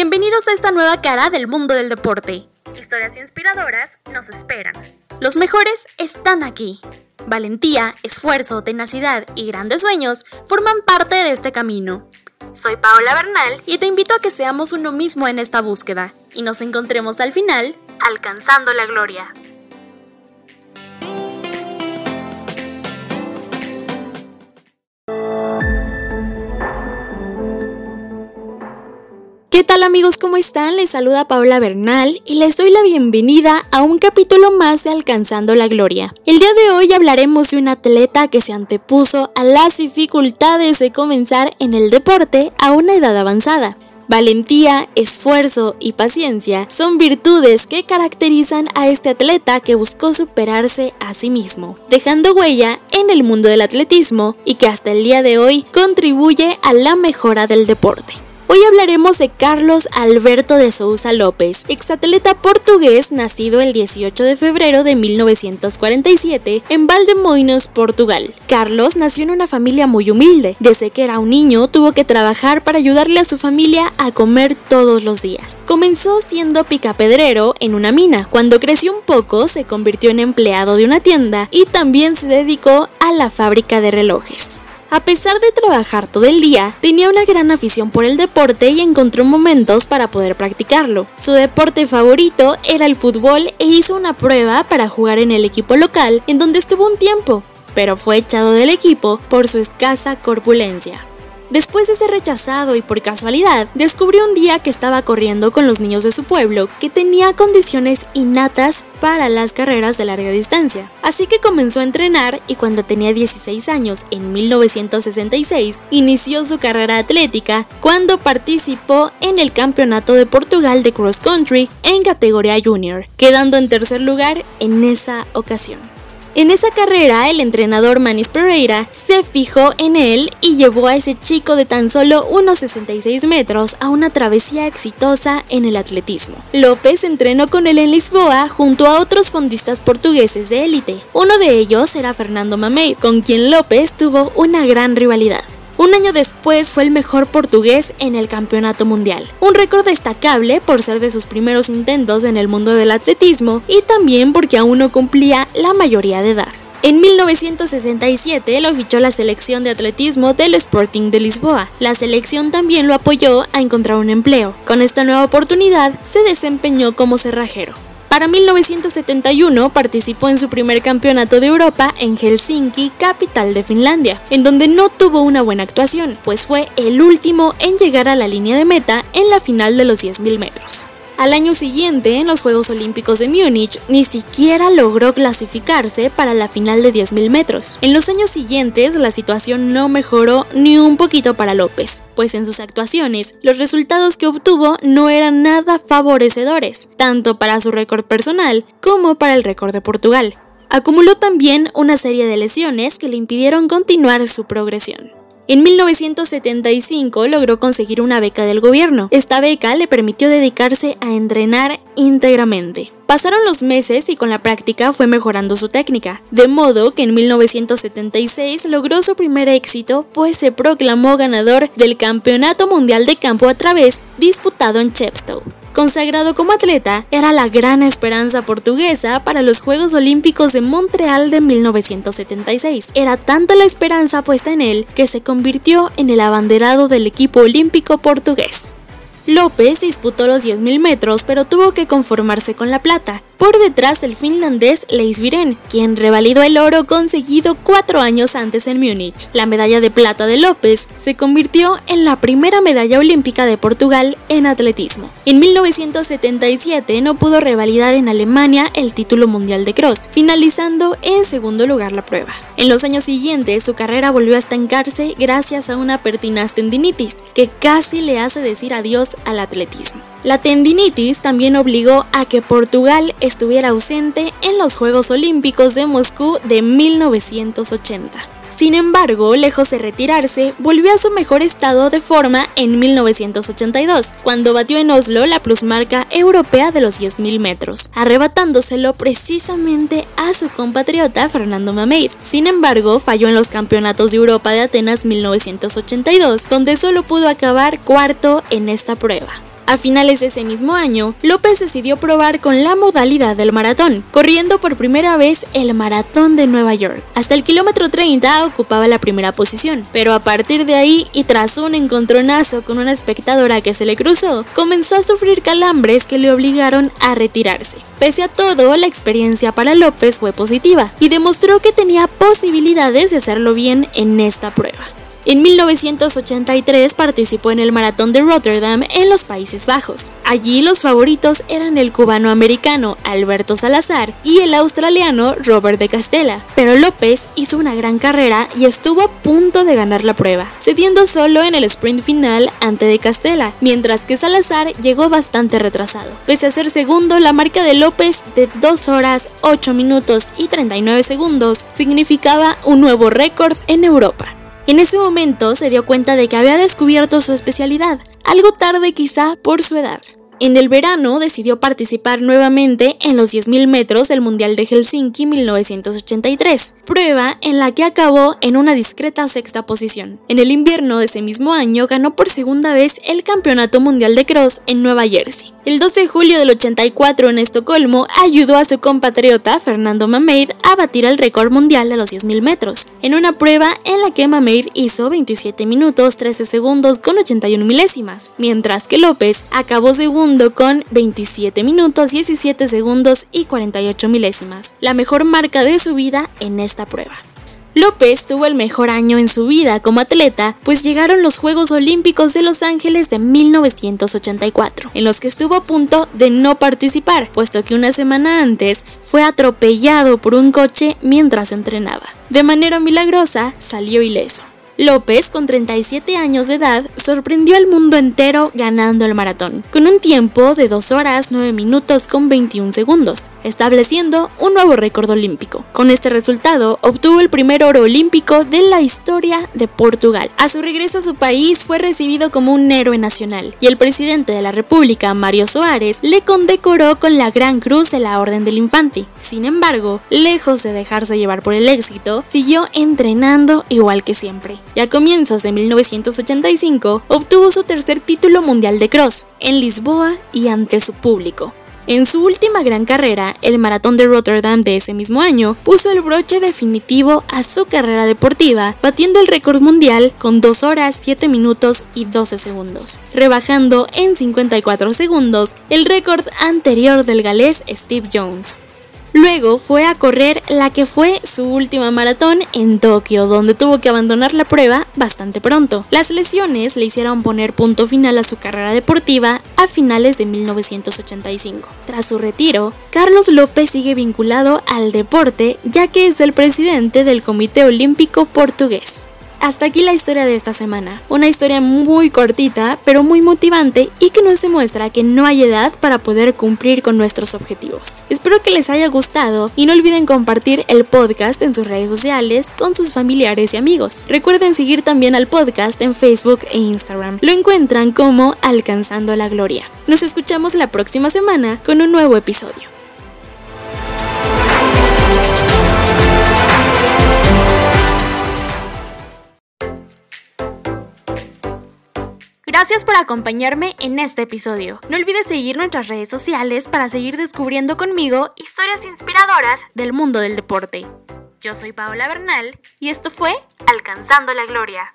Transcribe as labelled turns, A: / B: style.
A: Bienvenidos a esta nueva cara del mundo del deporte. Historias inspiradoras nos esperan. Los mejores están aquí. Valentía, esfuerzo, tenacidad y grandes sueños forman parte de este camino. Soy Paola Bernal y te invito a que seamos uno mismo en esta búsqueda y nos encontremos al final alcanzando la gloria. ¿Qué tal amigos? ¿Cómo están? Les saluda Paola Bernal y les doy la bienvenida a un capítulo más de Alcanzando la Gloria. El día de hoy hablaremos de un atleta que se antepuso a las dificultades de comenzar en el deporte a una edad avanzada. Valentía, esfuerzo y paciencia son virtudes que caracterizan a este atleta que buscó superarse a sí mismo, dejando huella en el mundo del atletismo y que hasta el día de hoy contribuye a la mejora del deporte. Hoy hablaremos de Carlos Alberto de Sousa López, exatleta portugués nacido el 18 de febrero de 1947 en Valdemoinos, Portugal. Carlos nació en una familia muy humilde. Desde que era un niño tuvo que trabajar para ayudarle a su familia a comer todos los días. Comenzó siendo picapedrero en una mina. Cuando creció un poco se convirtió en empleado de una tienda y también se dedicó a la fábrica de relojes. A pesar de trabajar todo el día, tenía una gran afición por el deporte y encontró momentos para poder practicarlo. Su deporte favorito era el fútbol e hizo una prueba para jugar en el equipo local en donde estuvo un tiempo, pero fue echado del equipo por su escasa corpulencia. Después de ser rechazado y por casualidad, descubrió un día que estaba corriendo con los niños de su pueblo que tenía condiciones innatas para las carreras de larga distancia. Así que comenzó a entrenar y cuando tenía 16 años, en 1966, inició su carrera atlética cuando participó en el Campeonato de Portugal de Cross Country en categoría junior, quedando en tercer lugar en esa ocasión. En esa carrera, el entrenador Manis Pereira se fijó en él y llevó a ese chico de tan solo unos 66 metros a una travesía exitosa en el atletismo. López entrenó con él en Lisboa junto a otros fondistas portugueses de élite. Uno de ellos era Fernando Mamey, con quien López tuvo una gran rivalidad. Un año después fue el mejor portugués en el campeonato mundial, un récord destacable por ser de sus primeros intentos en el mundo del atletismo y también porque aún no cumplía la mayoría de edad. En 1967 lo fichó la selección de atletismo del Sporting de Lisboa. La selección también lo apoyó a encontrar un empleo. Con esta nueva oportunidad se desempeñó como cerrajero. Para 1971 participó en su primer campeonato de Europa en Helsinki, capital de Finlandia, en donde no tuvo una buena actuación, pues fue el último en llegar a la línea de meta en la final de los 10.000 metros. Al año siguiente, en los Juegos Olímpicos de Múnich, ni siquiera logró clasificarse para la final de 10.000 metros. En los años siguientes, la situación no mejoró ni un poquito para López, pues en sus actuaciones, los resultados que obtuvo no eran nada favorecedores, tanto para su récord personal como para el récord de Portugal. Acumuló también una serie de lesiones que le impidieron continuar su progresión. En 1975 logró conseguir una beca del gobierno. Esta beca le permitió dedicarse a entrenar íntegramente. Pasaron los meses y con la práctica fue mejorando su técnica, de modo que en 1976 logró su primer éxito, pues se proclamó ganador del Campeonato Mundial de Campo a través disputado en Chepstow. Consagrado como atleta, era la gran esperanza portuguesa para los Juegos Olímpicos de Montreal de 1976. Era tanta la esperanza puesta en él que se convirtió en el abanderado del equipo olímpico portugués. López disputó los 10.000 metros, pero tuvo que conformarse con la plata. Por detrás el finlandés Leis Viren, quien revalidó el oro conseguido cuatro años antes en Múnich. La medalla de plata de López se convirtió en la primera medalla olímpica de Portugal en atletismo. En 1977 no pudo revalidar en Alemania el título mundial de cross, finalizando en segundo lugar la prueba. En los años siguientes su carrera volvió a estancarse gracias a una pertinaz tendinitis que casi le hace decir adiós al atletismo. La tendinitis también obligó a que Portugal estuviera ausente en los Juegos Olímpicos de Moscú de 1980. Sin embargo, lejos de retirarse, volvió a su mejor estado de forma en 1982, cuando batió en Oslo la plusmarca europea de los 10.000 metros, arrebatándoselo precisamente a su compatriota Fernando Mameid. Sin embargo, falló en los Campeonatos de Europa de Atenas 1982, donde solo pudo acabar cuarto en esta prueba. A finales de ese mismo año, López decidió probar con la modalidad del maratón, corriendo por primera vez el maratón de Nueva York. Hasta el kilómetro 30 ocupaba la primera posición, pero a partir de ahí y tras un encontronazo con una espectadora que se le cruzó, comenzó a sufrir calambres que le obligaron a retirarse. Pese a todo, la experiencia para López fue positiva y demostró que tenía posibilidades de hacerlo bien en esta prueba. En 1983 participó en el Maratón de Rotterdam en los Países Bajos. Allí los favoritos eran el cubano-americano Alberto Salazar y el australiano Robert de Castella. Pero López hizo una gran carrera y estuvo a punto de ganar la prueba, cediendo solo en el sprint final ante de Castella, mientras que Salazar llegó bastante retrasado. Pese a ser segundo, la marca de López de 2 horas 8 minutos y 39 segundos significaba un nuevo récord en Europa. En ese momento se dio cuenta de que había descubierto su especialidad, algo tarde quizá por su edad. En el verano decidió participar nuevamente en los 10.000 metros del Mundial de Helsinki 1983, prueba en la que acabó en una discreta sexta posición. En el invierno de ese mismo año ganó por segunda vez el Campeonato Mundial de Cross en Nueva Jersey. El 12 de julio del 84 en Estocolmo ayudó a su compatriota Fernando Mameid a batir el récord mundial de los 10.000 metros, en una prueba en la que Mameid hizo 27 minutos 13 segundos con 81 milésimas, mientras que López acabó segundo con 27 minutos 17 segundos y 48 milésimas, la mejor marca de su vida en esta prueba. López tuvo el mejor año en su vida como atleta, pues llegaron los Juegos Olímpicos de Los Ángeles de 1984, en los que estuvo a punto de no participar, puesto que una semana antes fue atropellado por un coche mientras entrenaba. De manera milagrosa, salió ileso. López, con 37 años de edad, sorprendió al mundo entero ganando el maratón, con un tiempo de 2 horas 9 minutos con 21 segundos, estableciendo un nuevo récord olímpico. Con este resultado, obtuvo el primer oro olímpico de la historia de Portugal. A su regreso a su país, fue recibido como un héroe nacional, y el presidente de la República, Mario Soares, le condecoró con la Gran Cruz de la Orden del Infante. Sin embargo, lejos de dejarse llevar por el éxito, siguió entrenando igual que siempre y a comienzos de 1985 obtuvo su tercer título mundial de cross, en Lisboa y ante su público. En su última gran carrera, el maratón de Rotterdam de ese mismo año, puso el broche definitivo a su carrera deportiva, batiendo el récord mundial con 2 horas 7 minutos y 12 segundos, rebajando en 54 segundos el récord anterior del galés Steve Jones. Luego fue a correr la que fue su última maratón en Tokio, donde tuvo que abandonar la prueba bastante pronto. Las lesiones le hicieron poner punto final a su carrera deportiva a finales de 1985. Tras su retiro, Carlos López sigue vinculado al deporte ya que es el presidente del Comité Olímpico Portugués. Hasta aquí la historia de esta semana. Una historia muy cortita, pero muy motivante y que nos demuestra que no hay edad para poder cumplir con nuestros objetivos. Espero que les haya gustado y no olviden compartir el podcast en sus redes sociales con sus familiares y amigos. Recuerden seguir también al podcast en Facebook e Instagram. Lo encuentran como Alcanzando la Gloria. Nos escuchamos la próxima semana con un nuevo episodio. Gracias por acompañarme en este episodio. No olvides seguir nuestras redes sociales para seguir descubriendo conmigo historias inspiradoras del mundo del deporte. Yo soy Paola Bernal y esto fue Alcanzando la Gloria.